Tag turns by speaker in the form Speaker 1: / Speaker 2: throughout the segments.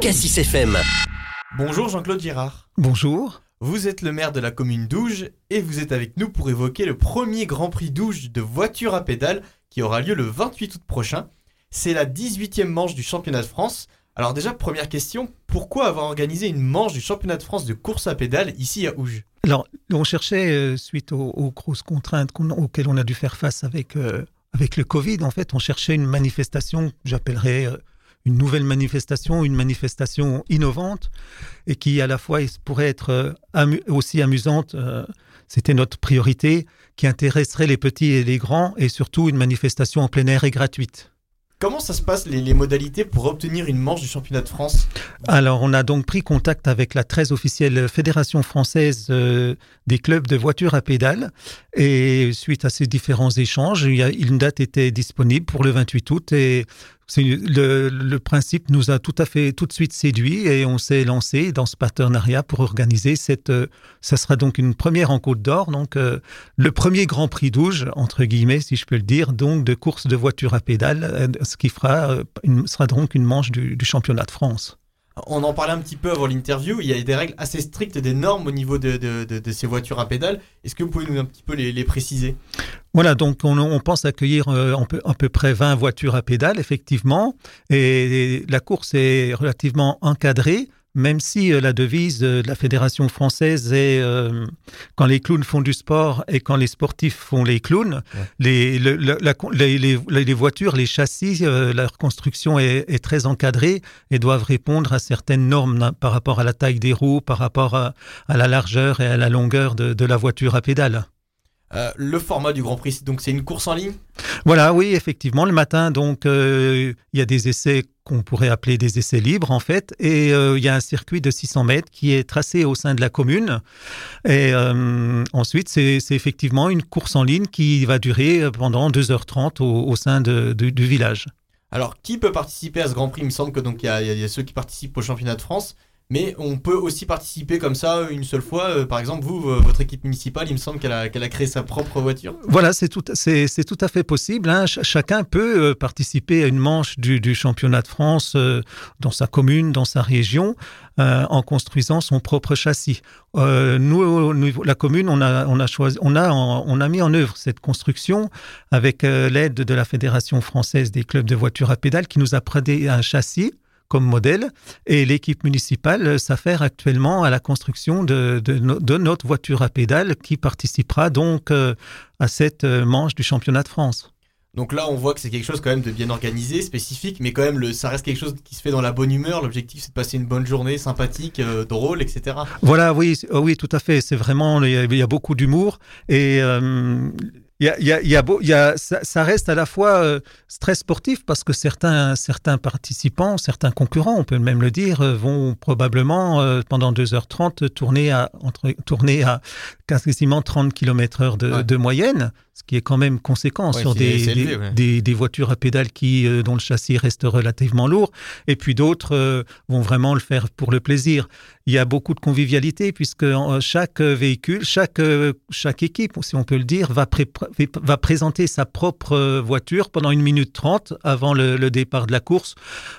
Speaker 1: Cassis FM.
Speaker 2: Bonjour Jean-Claude Girard.
Speaker 3: Bonjour.
Speaker 2: Vous êtes le maire de la commune d'Ouge et vous êtes avec nous pour évoquer le premier Grand Prix d'Ouge de voiture à pédales qui aura lieu le 28 août prochain. C'est la 18e manche du championnat de France. Alors déjà, première question, pourquoi avoir organisé une manche du championnat de France de course à pédales ici à Ouge
Speaker 3: Alors, on cherchait, euh, suite aux, aux grosses contraintes auxquelles on a dû faire face avec, euh, avec le Covid, en fait, on cherchait une manifestation, que j'appellerais euh, une nouvelle manifestation, une manifestation innovante, et qui à la fois pourrait être euh, amu- aussi amusante, euh, c'était notre priorité, qui intéresserait les petits et les grands, et surtout une manifestation en plein air et gratuite.
Speaker 2: Comment ça se passe les, les modalités pour obtenir une manche du championnat de France?
Speaker 3: Alors, on a donc pris contact avec la très officielle Fédération française euh, des clubs de voitures à pédales. Et suite à ces différents échanges, il y a, une date était disponible pour le 28 août. Et le, principe nous a tout à fait tout de suite séduit et on s'est lancé dans ce partenariat pour organiser cette. euh, ça sera donc une première en Côte d'Or, donc euh, le premier Grand Prix d'Ouge, entre guillemets, si je peux le dire, donc de course de voitures à pédales, euh, ce qui fera, euh, sera donc une manche du championnat de France.
Speaker 2: On en parlait un petit peu avant l'interview, il y a des règles assez strictes, des normes au niveau de, de- de- ces voitures à pédales. Est-ce que vous pouvez nous un petit peu les, préciser?
Speaker 3: Voilà, donc on, on pense accueillir euh, à peu, à peu près 20 voitures à pédales, effectivement. Et la course est relativement encadrée, même si euh, la devise euh, de la Fédération française est euh, quand les clowns font du sport et quand les sportifs font les clowns, les, le- le- la- les, les- les voitures, les châssis, euh, leur construction est, est très encadrée et doivent répondre à certaines normes par rapport à la taille des roues, par rapport à, à la largeur et à la longueur de, de la voiture à pédales.
Speaker 2: Euh, Le format du Grand Prix, donc c'est une course en ligne
Speaker 3: Voilà, oui, effectivement, le matin, donc, euh, il y a des essais qu'on pourrait appeler des essais libres, en fait, et euh, il y a un circuit de 600 mètres qui est tracé au sein de la commune. Et ensuite, c'est effectivement une course en ligne qui va durer pendant 2h30 au, au sein de- de- du village.
Speaker 2: Alors, qui peut participer à ce Grand Prix? Il me semble que donc il y, a- il y a ceux qui participent au championnat de France, mais on peut aussi participer comme ça une seule fois. Euh, par exemple, vous, votre équipe municipale, il me semble qu'elle a, créé sa propre voiture.
Speaker 3: Voilà, c'est tout, à fait possible. hein. Ch- chacun peut euh, participer à une manche du, championnat de France euh, dans sa commune, dans sa région, en construisant son propre châssis. Euh, nous, niveau- la commune, on a, on a mis en œuvre cette construction avec l'aide de la Fédération française des clubs de voitures à pédales qui nous a prêté un châssis comme modèle et l'équipe municipale euh, s'affaire actuellement à la construction de, de no- de notre voiture à pédales qui participera donc euh, à cette euh, manche du championnat de France.
Speaker 2: Donc là, on voit que c'est quelque chose quand même de bien organisé, spécifique, mais quand même, le, ça reste quelque chose qui se fait dans la bonne humeur. L'objectif, c'est de passer une bonne journée, sympathique, euh, drôle, etc.
Speaker 3: Voilà, oui, oh oui, tout à fait. C'est vraiment, il y a, il y a beaucoup d'humour et euh, il y a, y a- y a beau- y a- ça, ça reste à la fois euh, très sportif parce que certains, certains participants, certains concurrents, on peut même le dire, euh, vont probablement euh, pendant 2h30 tourner à, entre, tourner à quasiment 30 km heure de,
Speaker 2: Ouais.
Speaker 3: de moyenne, ce qui est quand même conséquent
Speaker 2: Ouais,
Speaker 3: sur des,
Speaker 2: c'est élevé,
Speaker 3: des,
Speaker 2: ouais.
Speaker 3: des- des voitures à pédales qui, euh, dont le châssis reste relativement lourd. Et puis d'autres euh, vont vraiment le faire pour le plaisir. Il y a beaucoup de convivialité puisque euh, chaque véhicule, chaque, chaque équipe, si on peut le dire, va, pré- va présenter sa propre voiture pendant une minute trente avant le, le départ de la course,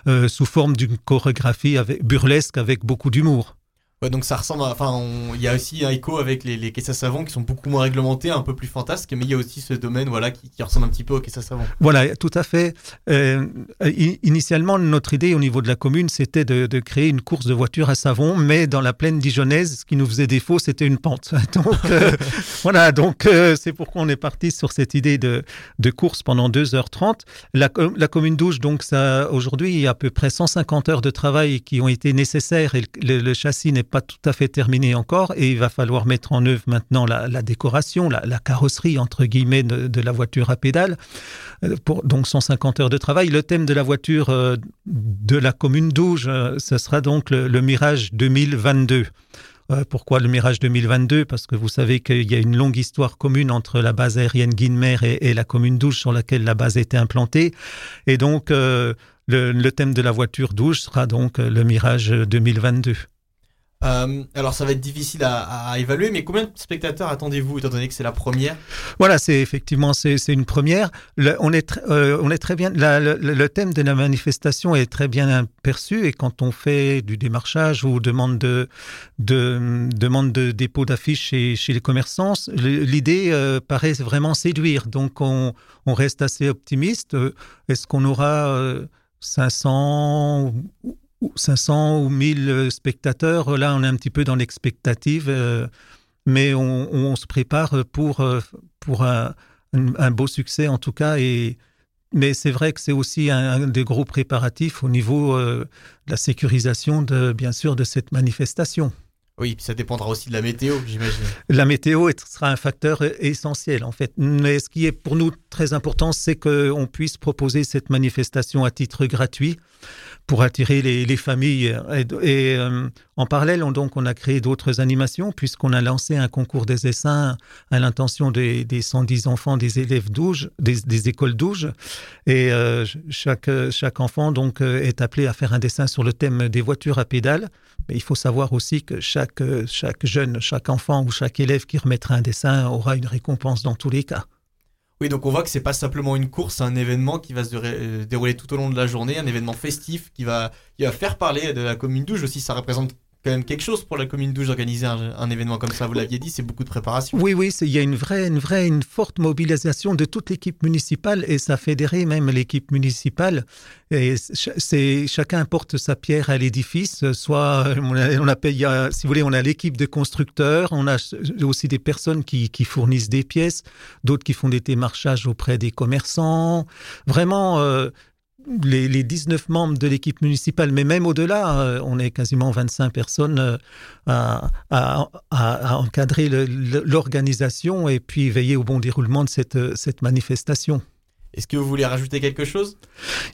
Speaker 3: euh, sous forme d'une chorégraphie avec, burlesque avec beaucoup d'humour.
Speaker 2: Ouais, donc ça ressemble à. Enfin, il y a aussi un écho avec les, les caisses à savon qui sont beaucoup moins réglementés, un peu plus fantasques, mais il y a aussi ce domaine voilà, qui, qui ressemble un petit peu aux caisses à savon.
Speaker 3: Voilà, tout à fait. Euh, initialement, notre idée au niveau de la commune, c'était de, de créer une course de voitures à savon, mais dans la plaine dijonnaise, ce qui nous faisait défaut, c'était une pente. Donc, euh, voilà, donc euh, c'est pourquoi on est parti sur cette idée de, de course pendant 2h30. La, co- la commune d'Ouge, donc, ça, aujourd'hui, il y a à peu près 150 heures de travail qui ont été nécessaires et le, le- le châssis n'est pas tout à fait terminé encore et il va falloir mettre en œuvre maintenant la, décoration, la, carrosserie, entre guillemets, de, la voiture à pédales. Euh, Pour, donc 150 heures de travail. Le thème de la voiture euh, de la commune d'Ouge, euh, ce sera donc le, Mirage 2022. Euh, pourquoi le Mirage 2022 Parce que vous savez qu'il y a une longue histoire commune entre la base aérienne Guinemer et, la commune d'Ouge sur laquelle la base été implantée. Et donc, le, thème de la voiture d'Ouge sera donc le Mirage 2022.
Speaker 2: Euh, alors ça va être difficile à, évaluer, mais combien de spectateurs attendez-vous étant donné que c'est la première?
Speaker 3: Voilà, c'est effectivement c'est une première. on est euh, on est très bien. le, thème de la manifestation est très bien perçu et quand on fait du démarchage ou demande de, de demande de dépôt d'affiches chez, chez les commerçants, l'idée euh, paraît vraiment séduire. Donc on, on reste assez optimiste. Est-ce qu'on aura 500 500 ou 1000 spectateurs. Là, on est un petit peu dans l'expectative, euh, mais on, se prépare pour, euh, pour un, beau succès en tout cas. Et, mais c'est vrai que c'est aussi un, des gros préparatifs au niveau euh, de la sécurisation, de, bien sûr, de cette manifestation.
Speaker 2: Oui, ça dépendra aussi de la météo, j'imagine.
Speaker 3: La météo sera un facteur essentiel, en fait. Mais ce qui est pour nous très important, c'est qu'on puisse proposer cette manifestation à titre gratuit pour attirer les, familles. Et, euh, en parallèle, on, donc, on a créé d'autres animations, puisqu'on a lancé un concours des essaims à l'intention des, 110 enfants des élèves des, écoles douges. Et euh, chaque, chaque enfant donc, euh, est appelé à faire un dessin sur le thème des voitures à pédales. Mais il faut savoir aussi que chaque, chaque jeune, chaque enfant ou chaque élève qui remettra un dessin aura une récompense dans tous les cas.
Speaker 2: Oui, donc on voit que c'est pas simplement une course, un événement qui va se euh, dérouler tout au long de la journée, un événement festif qui va, qui va faire parler de la commune d'Ouge aussi. Ça représente quand même quelque chose pour la commune d'Ouge d'organiser un, événement comme ça. Vous l'aviez dit, c'est beaucoup de préparation.
Speaker 3: Oui, oui, il y a une vraie, une vraie, une forte mobilisation de toute l'équipe municipale et ça fédérait même l'équipe municipale. Et c'est chacun porte sa pierre à l'édifice. Soit on a, on a, si vous voulez, on a l'équipe de constructeurs, on a aussi des personnes qui, qui fournissent des pièces, d'autres qui font des démarchages auprès des commerçants. Vraiment. Euh, les, 19 membres de l'équipe municipale, mais même au-delà, euh, on est quasiment 25 personnes euh, à, encadrer l'organisation et puis veiller au bon déroulement de cette, cette manifestation.
Speaker 2: Est-ce que vous voulez rajouter quelque chose?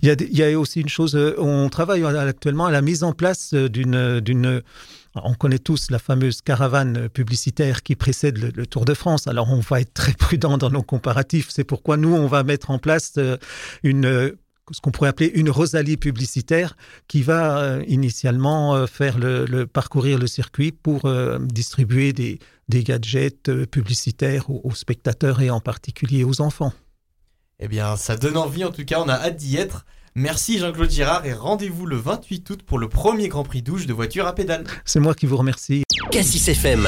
Speaker 3: Il y, a, il y, a, aussi une chose, euh, on travaille actuellement à la mise en place d'une... On connaît tous la fameuse caravane publicitaire qui précède le, Tour de France. Alors on va être très prudent dans nos comparatifs. C'est pourquoi nous, on va mettre en place une ce qu'on pourrait appeler une Rosalie publicitaire qui va euh, initialement euh, faire le, parcourir le circuit pour euh, distribuer des, gadgets publicitaires aux, spectateurs et en particulier aux enfants.
Speaker 2: Eh bien, ça donne envie en tout cas, on a hâte d'y être. Merci Jean-Claude Girard et rendez-vous le 28 août pour le premier Grand Prix douche de voiture à pédale.
Speaker 3: C'est moi qui vous remercie.
Speaker 1: Cassis FM.